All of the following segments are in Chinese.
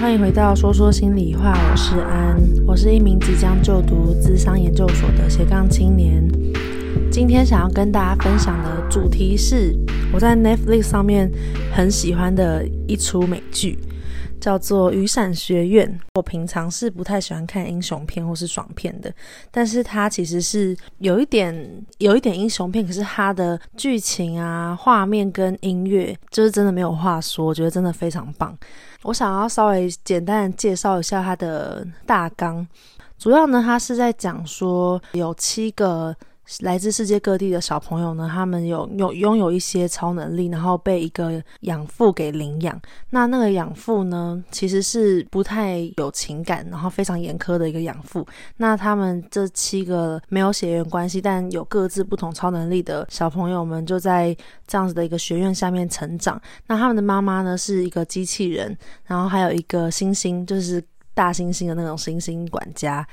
欢迎回到说说心里话，我是安，我是一名即将就读资商研究所的斜杠青年。今天想要跟大家分享的主题是我在 Netflix 上面很喜欢的一出美剧。叫做《雨伞学院》。我平常是不太喜欢看英雄片或是爽片的，但是它其实是有一点有一点英雄片，可是它的剧情啊、画面跟音乐就是真的没有话说，我觉得真的非常棒。我想要稍微简单的介绍一下它的大纲，主要呢，它是在讲说有七个。来自世界各地的小朋友呢，他们有有拥有一些超能力，然后被一个养父给领养。那那个养父呢，其实是不太有情感，然后非常严苛的一个养父。那他们这七个没有血缘关系，但有各自不同超能力的小朋友们，就在这样子的一个学院下面成长。那他们的妈妈呢，是一个机器人，然后还有一个猩猩，就是大猩猩的那种猩猩管家。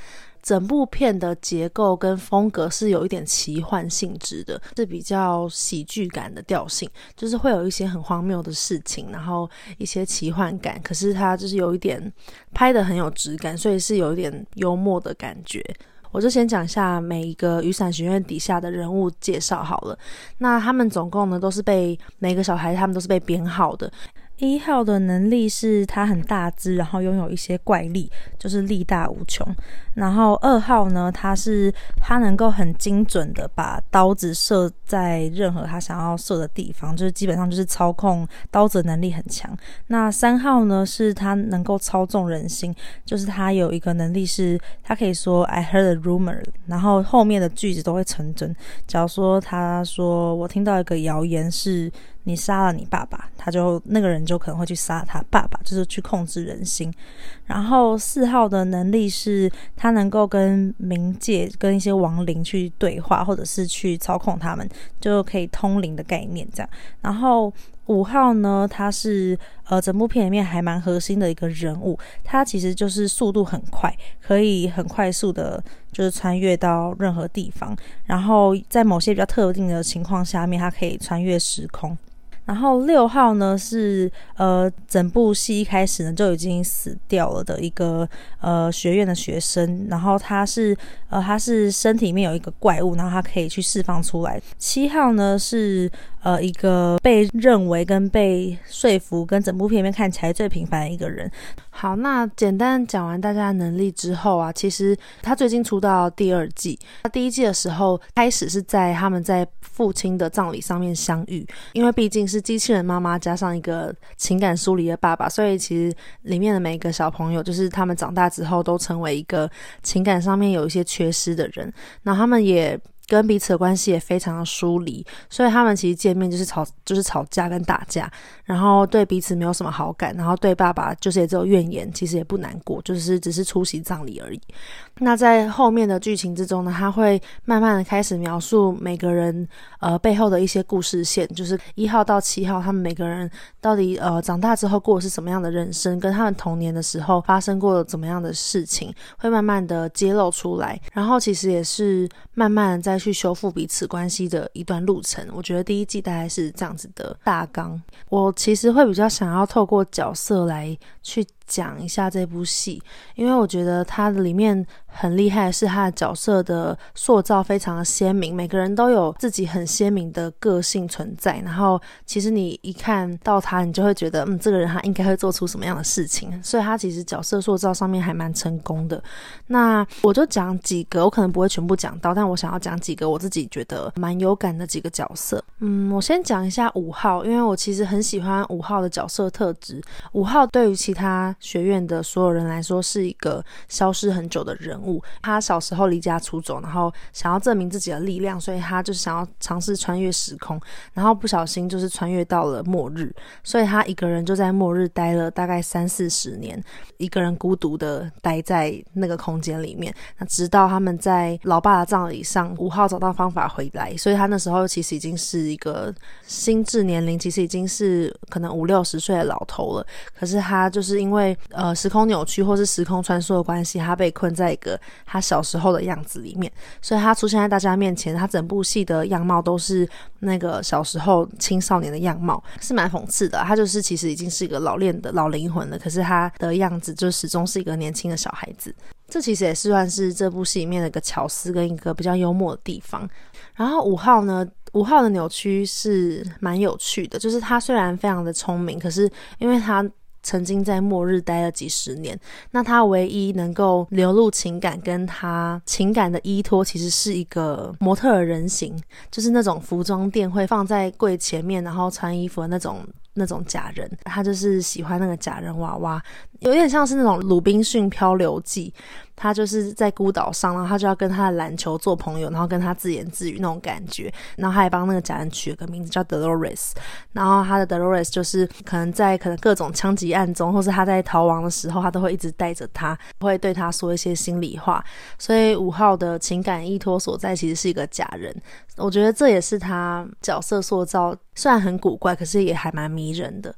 整部片的结构跟风格是有一点奇幻性质的，是比较喜剧感的调性，就是会有一些很荒谬的事情，然后一些奇幻感，可是它就是有一点拍得很有质感，所以是有一点幽默的感觉。我就先讲一下每一个雨伞学院底下的人物介绍好了。那他们总共呢都是被每个小孩，他们都是被编号的。一号的能力是他很大只，然后拥有一些怪力，就是力大无穷。然后二号呢，他是他能够很精准的把刀子射在任何他想要射的地方，就是基本上就是操控刀子的能力很强。那三号呢，是他能够操纵人心，就是他有一个能力是，他可以说 I heard a rumor，然后后面的句子都会成真。假如说他说我听到一个谣言是。你杀了你爸爸，他就那个人就可能会去杀他爸爸，就是去控制人心。然后四号的能力是，他能够跟冥界、跟一些亡灵去对话，或者是去操控他们，就可以通灵的概念这样。然后五号呢，他是呃整部片里面还蛮核心的一个人物，他其实就是速度很快，可以很快速的，就是穿越到任何地方。然后在某些比较特定的情况下面，他可以穿越时空。然后六号呢是呃整部戏一开始呢就已经死掉了的一个呃学院的学生，然后他是呃他是身体里面有一个怪物，然后他可以去释放出来。七号呢是呃一个被认为跟被说服跟整部片里面看起来最平凡的一个人。好，那简单讲完大家的能力之后啊，其实他最近出到第二季，他第一季的时候开始是在他们在父亲的葬礼上面相遇，因为毕竟是。机器人妈妈加上一个情感疏离的爸爸，所以其实里面的每一个小朋友，就是他们长大之后都成为一个情感上面有一些缺失的人，那他们也。跟彼此的关系也非常的疏离，所以他们其实见面就是吵，就是吵架跟打架，然后对彼此没有什么好感，然后对爸爸就是也只有怨言，其实也不难过，就是只是出席葬礼而已。那在后面的剧情之中呢，他会慢慢的开始描述每个人呃背后的一些故事线，就是一号到七号他们每个人到底呃长大之后过的是什么样的人生，跟他们童年的时候发生过怎么样的事情，会慢慢的揭露出来，然后其实也是慢慢的去修复彼此关系的一段路程，我觉得第一季大概是这样子的大纲。我其实会比较想要透过角色来去。讲一下这部戏，因为我觉得它里面很厉害是他的角色的塑造非常的鲜明，每个人都有自己很鲜明的个性存在。然后其实你一看到他，你就会觉得，嗯，这个人他应该会做出什么样的事情。所以他其实角色塑造上面还蛮成功的。那我就讲几个，我可能不会全部讲到，但我想要讲几个我自己觉得蛮有感的几个角色。嗯，我先讲一下五号，因为我其实很喜欢五号的角色特质。五号对于其他学院的所有人来说是一个消失很久的人物。他小时候离家出走，然后想要证明自己的力量，所以他就想要尝试穿越时空，然后不小心就是穿越到了末日，所以他一个人就在末日待了大概三四十年，一个人孤独的待在那个空间里面。那直到他们在老爸的葬礼上，五号找到方法回来，所以他那时候其实已经是一个心智年龄，其实已经是可能五六十岁的老头了。可是他就是因为呃时空扭曲或是时空穿梭的关系，他被困在一个他小时候的样子里面，所以他出现在大家面前，他整部戏的样貌都是那个小时候青少年的样貌，是蛮讽刺的。他就是其实已经是一个老练的老灵魂了，可是他的样子就始终是一个年轻的小孩子。这其实也是算是这部戏里面的一个巧思跟一个比较幽默的地方。然后五号呢，五号的扭曲是蛮有趣的，就是他虽然非常的聪明，可是因为他曾经在末日待了几十年，那他唯一能够流露情感跟他情感的依托，其实是一个模特儿人形，就是那种服装店会放在柜前面，然后穿衣服的那种。那种假人，他就是喜欢那个假人娃娃，有点像是那种《鲁滨逊漂流记》，他就是在孤岛上，然后他就要跟他的篮球做朋友，然后跟他自言自语那种感觉，然后他还帮那个假人取了个名字叫 Dolores，然后他的 Dolores 就是可能在可能各种枪击案中，或是他在逃亡的时候，他都会一直带着他，会对他说一些心里话，所以五号的情感依托所在其实是一个假人，我觉得这也是他角色塑造。虽然很古怪，可是也还蛮迷人的。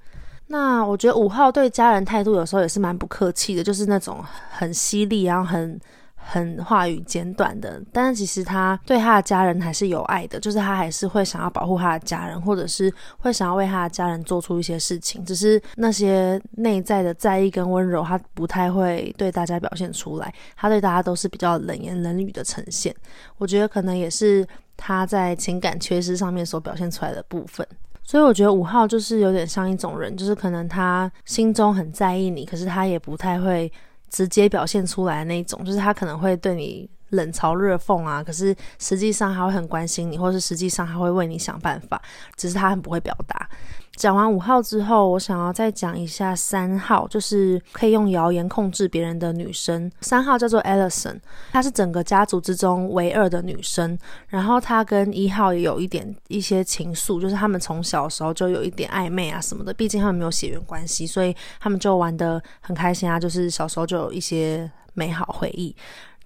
那我觉得五号对家人态度有时候也是蛮不客气的，就是那种很犀利，然后很很话语简短的。但是其实他对他的家人还是有爱的，就是他还是会想要保护他的家人，或者是会想要为他的家人做出一些事情。只是那些内在的在意跟温柔，他不太会对大家表现出来。他对大家都是比较冷言冷语的呈现。我觉得可能也是。他在情感缺失上面所表现出来的部分，所以我觉得五号就是有点像一种人，就是可能他心中很在意你，可是他也不太会直接表现出来的那种，就是他可能会对你冷嘲热讽啊，可是实际上他会很关心你，或是实际上他会为你想办法，只是他很不会表达。讲完五号之后，我想要再讲一下三号，就是可以用谣言控制别人的女生。三号叫做 Alison，她是整个家族之中唯二的女生。然后她跟一号也有一点一些情愫，就是他们从小的时候就有一点暧昧啊什么的。毕竟他们没有血缘关系，所以他们就玩得很开心啊，就是小时候就有一些美好回忆。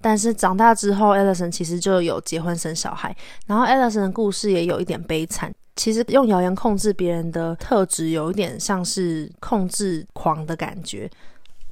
但是长大之后，Allison 其实就有结婚生小孩。然后 Allison 的故事也有一点悲惨。其实用谣言控制别人的特质，有一点像是控制狂的感觉。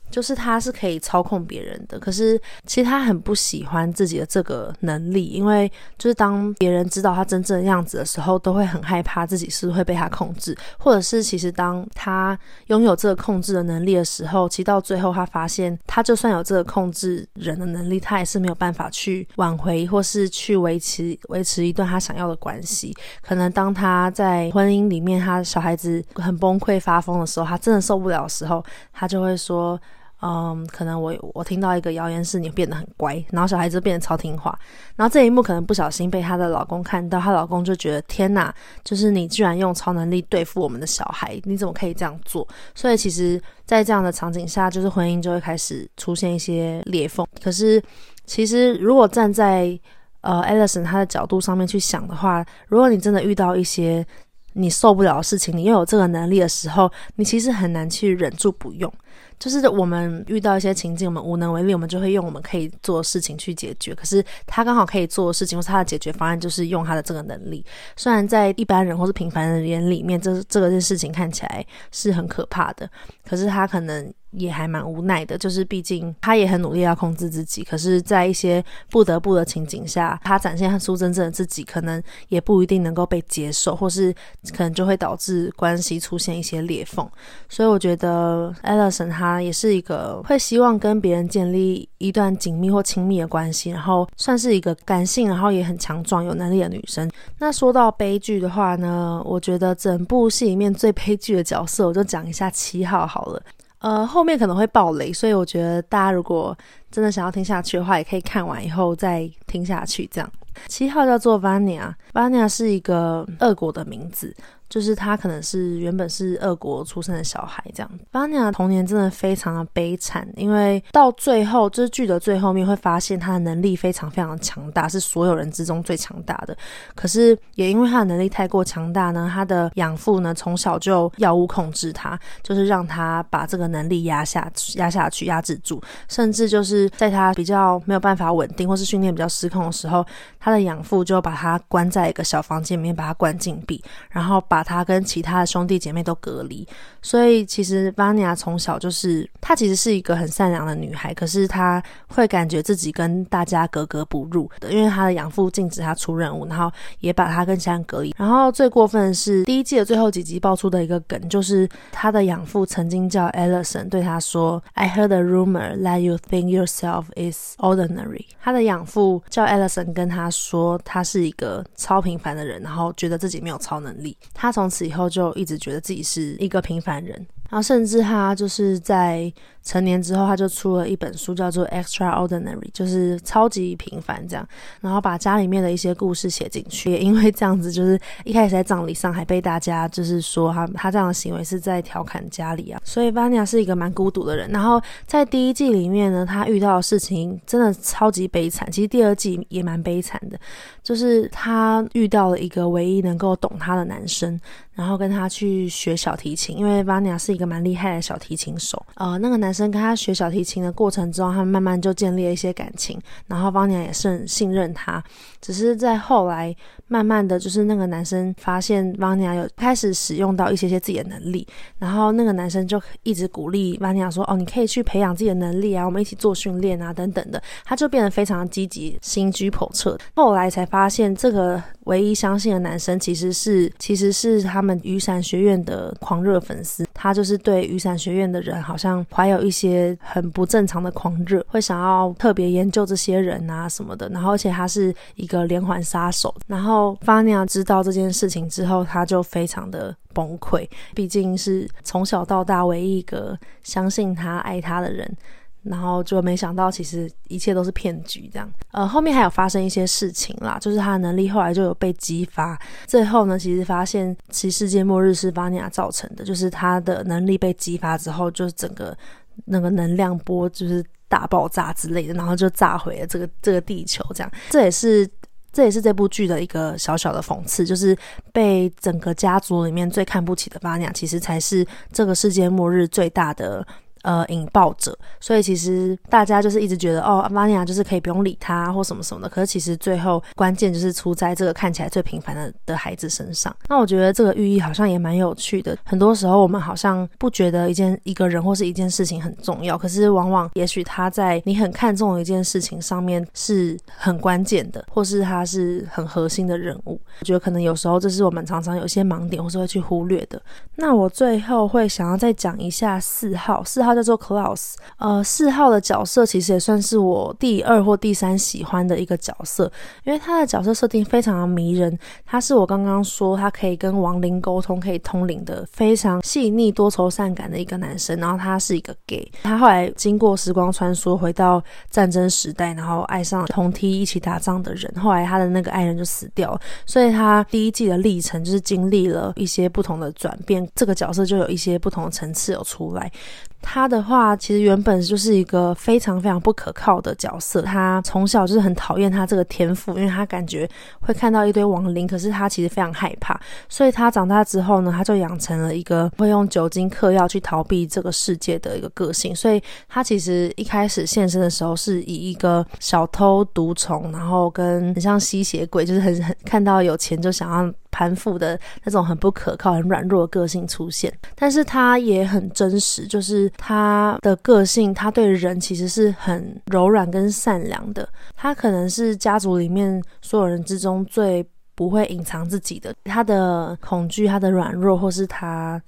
就是他是可以操控别人的，可是其实他很不喜欢自己的这个能力，因为就是当别人知道他真正的样子的时候，都会很害怕自己是会被他控制，或者是其实当他拥有这个控制的能力的时候，其实到最后他发现，他就算有这个控制人的能力，他也是没有办法去挽回或是去维持维持一段他想要的关系。可能当他在婚姻里面，他小孩子很崩溃发疯的时候，他真的受不了的时候，他就会说。嗯，可能我我听到一个谣言是你变得很乖，然后小孩子变得超听话，然后这一幕可能不小心被她的老公看到，她老公就觉得天哪，就是你居然用超能力对付我们的小孩，你怎么可以这样做？所以其实，在这样的场景下，就是婚姻就会开始出现一些裂缝。可是，其实如果站在呃 Allison 她的角度上面去想的话，如果你真的遇到一些你受不了的事情，你又有这个能力的时候，你其实很难去忍住不用。就是我们遇到一些情境，我们无能为力，我们就会用我们可以做事情去解决。可是他刚好可以做的事情，或是他的解决方案，就是用他的这个能力。虽然在一般人或是平凡人眼里面，这这个件事情看起来是很可怕的，可是他可能。也还蛮无奈的，就是毕竟他也很努力要控制自己，可是，在一些不得不的情景下，他展现出真正的自己，可能也不一定能够被接受，或是可能就会导致关系出现一些裂缝。所以，我觉得 Allison 她也是一个会希望跟别人建立一段紧密或亲密的关系，然后算是一个感性，然后也很强壮、有能力的女生。那说到悲剧的话呢，我觉得整部戏里面最悲剧的角色，我就讲一下七号好了。呃，后面可能会爆雷，所以我觉得大家如果真的想要听下去的话，也可以看完以后再听下去。这样，七号叫做 Vania，Vania 是一个俄国的名字。就是他可能是原本是俄国出生的小孩，这样。巴尼亚童年真的非常的悲惨，因为到最后，就是剧的最后面会发现他的能力非常非常强大，是所有人之中最强大的。可是也因为他的能力太过强大呢，他的养父呢从小就药物控制他，就是让他把这个能力压下压下去压制住，甚至就是在他比较没有办法稳定，或是训练比较失控的时候，他的养父就把他关在一个小房间里面，把他关禁闭，然后把把他跟其他的兄弟姐妹都隔离。所以其实 Vanya 从小就是，她其实是一个很善良的女孩，可是她会感觉自己跟大家格格不入的，因为她的养父禁止她出任务，然后也把她跟其他人隔离。然后最过分的是第一季的最后几集爆出的一个梗，就是她的养父曾经叫 Allison 对她说：“I heard a rumor that you think yourself is ordinary。”她的养父叫 Allison 跟她说，她是一个超平凡的人，然后觉得自己没有超能力。她他从此以后就一直觉得自己是一个平凡人。然后甚至他就是在成年之后，他就出了一本书，叫做《Extraordinary》，就是超级平凡这样。然后把家里面的一些故事写进去，也因为这样子，就是一开始在葬礼上还被大家就是说他他这样的行为是在调侃家里啊。所以 Vanya 是一个蛮孤独的人。然后在第一季里面呢，他遇到的事情真的超级悲惨。其实第二季也蛮悲惨的，就是他遇到了一个唯一能够懂他的男生。然后跟他去学小提琴，因为 Vanya 是一个蛮厉害的小提琴手。呃，那个男生跟他学小提琴的过程中，他们慢慢就建立了一些感情。然后方娘也是很信任他，只是在后来，慢慢的就是那个男生发现 Vanya 有开始使用到一些些自己的能力，然后那个男生就一直鼓励 Vanya 说：“哦，你可以去培养自己的能力啊，我们一起做训练啊，等等的。”他就变得非常积极，心居叵测。后来才发现，这个唯一相信的男生其实是其实是他们。雨伞学院的狂热粉丝，他就是对雨伞学院的人好像怀有一些很不正常的狂热，会想要特别研究这些人啊什么的。然后，而且他是一个连环杀手。然后，Vanya 知道这件事情之后，他就非常的崩溃，毕竟是从小到大唯一一个相信他、爱他的人。然后就没想到，其实一切都是骗局，这样。呃，后面还有发生一些事情啦，就是他的能力后来就有被激发。最后呢，其实发现其实世界末日是 Vanya 造成的，就是他的能力被激发之后，就是整个那个能量波就是大爆炸之类的，然后就炸毁了这个这个地球，这样。这也是这也是这部剧的一个小小的讽刺，就是被整个家族里面最看不起的发娘其实才是这个世界末日最大的。呃，引爆者，所以其实大家就是一直觉得，哦阿玛尼亚就是可以不用理他或什么什么的。可是其实最后关键就是出在这个看起来最平凡的的孩子身上。那我觉得这个寓意好像也蛮有趣的。很多时候我们好像不觉得一件一个人或是一件事情很重要，可是往往也许他在你很看重的一件事情上面是很关键的，或是他是很核心的人物。我觉得可能有时候这是我们常常有些盲点或是会去忽略的。那我最后会想要再讲一下四号，四号。他叫做 Klaus，呃，四号的角色其实也算是我第二或第三喜欢的一个角色，因为他的角色设定非常的迷人。他是我刚刚说他可以跟亡灵沟通、可以通灵的非常细腻、多愁善感的一个男生。然后他是一个 gay，他后来经过时光穿梭回到战争时代，然后爱上同梯一起打仗的人。后来他的那个爱人就死掉了，所以他第一季的历程就是经历了一些不同的转变，这个角色就有一些不同的层次有出来。他的话其实原本就是一个非常非常不可靠的角色。他从小就是很讨厌他这个天赋，因为他感觉会看到一堆亡灵，可是他其实非常害怕。所以他长大之后呢，他就养成了一个会用酒精嗑药去逃避这个世界的一个个性。所以他其实一开始现身的时候是以一个小偷、毒虫，然后跟很像吸血鬼，就是很很看到有钱就想要攀附的那种很不可靠、很软弱的个性出现。但是他也很真实，就是。他的个性，他对人其实是很柔软跟善良的。他可能是家族里面所有人之中最不会隐藏自己的。他的恐惧、他的软弱，或是他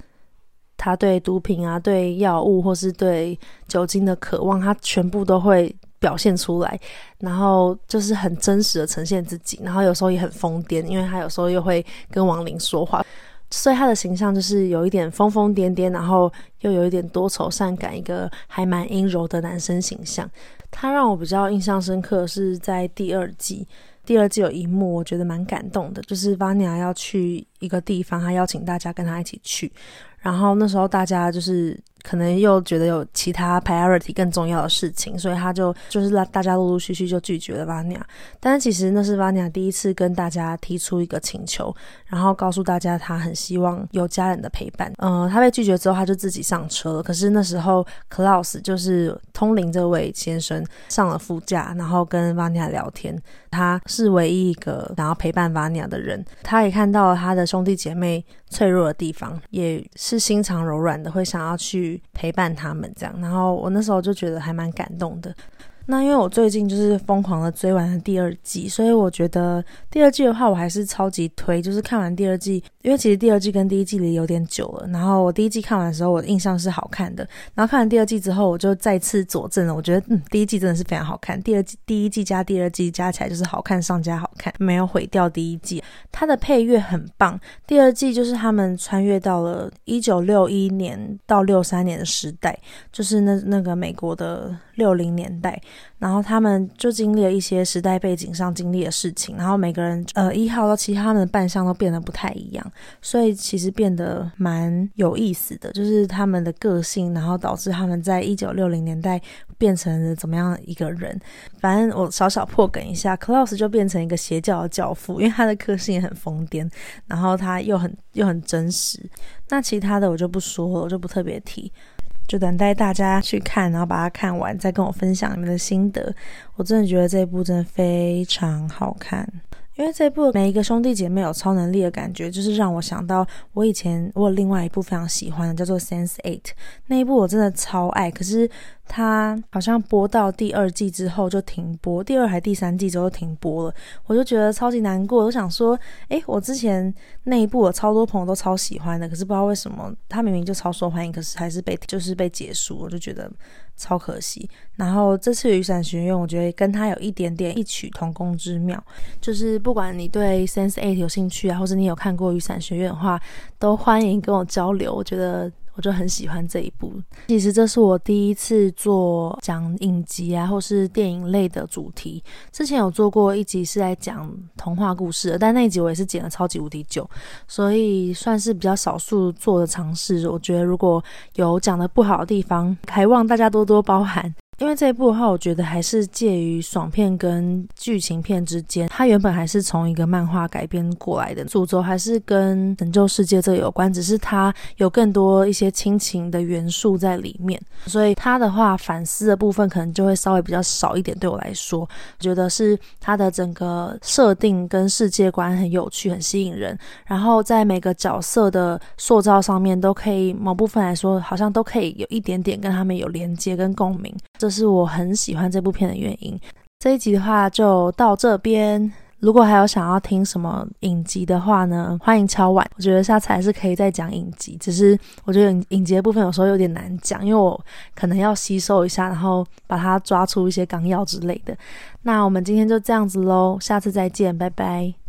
他对毒品啊、对药物或是对酒精的渴望，他全部都会表现出来。然后就是很真实的呈现自己。然后有时候也很疯癫，因为他有时候又会跟亡灵说话。所以他的形象就是有一点疯疯癫癫，然后又有一点多愁善感，一个还蛮阴柔的男生形象。他让我比较印象深刻是在第二季，第二季有一幕我觉得蛮感动的，就是 Vanya 要去一个地方，他邀请大家跟他一起去。然后那时候大家就是可能又觉得有其他 priority 更重要的事情，所以他就就是让大家陆陆续续就拒绝了 Vanya。但是其实那是 Vanya 第一次跟大家提出一个请求，然后告诉大家他很希望有家人的陪伴。嗯、呃，他被拒绝之后，他就自己上车了。可是那时候 Klaus 就是通灵这位先生上了副驾，然后跟 Vanya 聊天。他是唯一一个想要陪伴 Vanya 的人。他也看到了他的兄弟姐妹脆弱的地方，也是心肠柔软的，会想要去陪伴他们这样。然后我那时候就觉得还蛮感动的。那因为我最近就是疯狂的追完了第二季，所以我觉得第二季的话，我还是超级推。就是看完第二季，因为其实第二季跟第一季离有点久了。然后我第一季看完的时候，我印象是好看的。然后看完第二季之后，我就再次佐证了，我觉得嗯，第一季真的是非常好看。第二季、第一季加第二季加起来就是好看上加好看，没有毁掉第一季。它的配乐很棒。第二季就是他们穿越到了一九六一年到六三年的时代，就是那那个美国的六零年代。然后他们就经历了一些时代背景上经历的事情，然后每个人呃一号到七号他们的扮相都变得不太一样，所以其实变得蛮有意思的，就是他们的个性，然后导致他们在一九六零年代变成了怎么样一个人。反正我小小破梗一下，Klaus 就变成一个邪教的教父，因为他的个性也很疯癫，然后他又很又很真实。那其他的我就不说了，我就不特别提。就等待大家去看，然后把它看完，再跟我分享你们的心得。我真的觉得这部真的非常好看。因为这部每一个兄弟姐妹有超能力的感觉，就是让我想到我以前我有另外一部非常喜欢的，叫做《Sense Eight》那一部我真的超爱。可是它好像播到第二季之后就停播，第二还第三季之后停播了，我就觉得超级难过。我想说，诶，我之前那一部我超多朋友都超喜欢的，可是不知道为什么它明明就超受欢迎，可是还是被就是被结束，我就觉得。超可惜，然后这次雨伞学院，我觉得跟他有一点点异曲同工之妙，就是不管你对 Sense Eight 有兴趣啊，或者你有看过雨伞学院的话，都欢迎跟我交流。我觉得。我就很喜欢这一部。其实这是我第一次做讲影集啊，或是电影类的主题。之前有做过一集是在讲童话故事，但那一集我也是剪了超级无敌久，所以算是比较少数做的尝试。我觉得如果有讲的不好的地方，还望大家多多包涵。因为这一部的话，我觉得还是介于爽片跟剧情片之间。它原本还是从一个漫画改编过来的，主轴还是跟拯救世界这有关，只是它有更多一些亲情的元素在里面。所以它的话，反思的部分可能就会稍微比较少一点。对我来说，我觉得是它的整个设定跟世界观很有趣，很吸引人。然后在每个角色的塑造上面，都可以某部分来说，好像都可以有一点点跟他们有连接跟共鸣。这是我很喜欢这部片的原因。这一集的话就到这边。如果还有想要听什么影集的话呢，欢迎敲碗。我觉得下次还是可以再讲影集，只是我觉得影集的部分有时候有点难讲，因为我可能要吸收一下，然后把它抓出一些纲要之类的。那我们今天就这样子喽，下次再见，拜拜。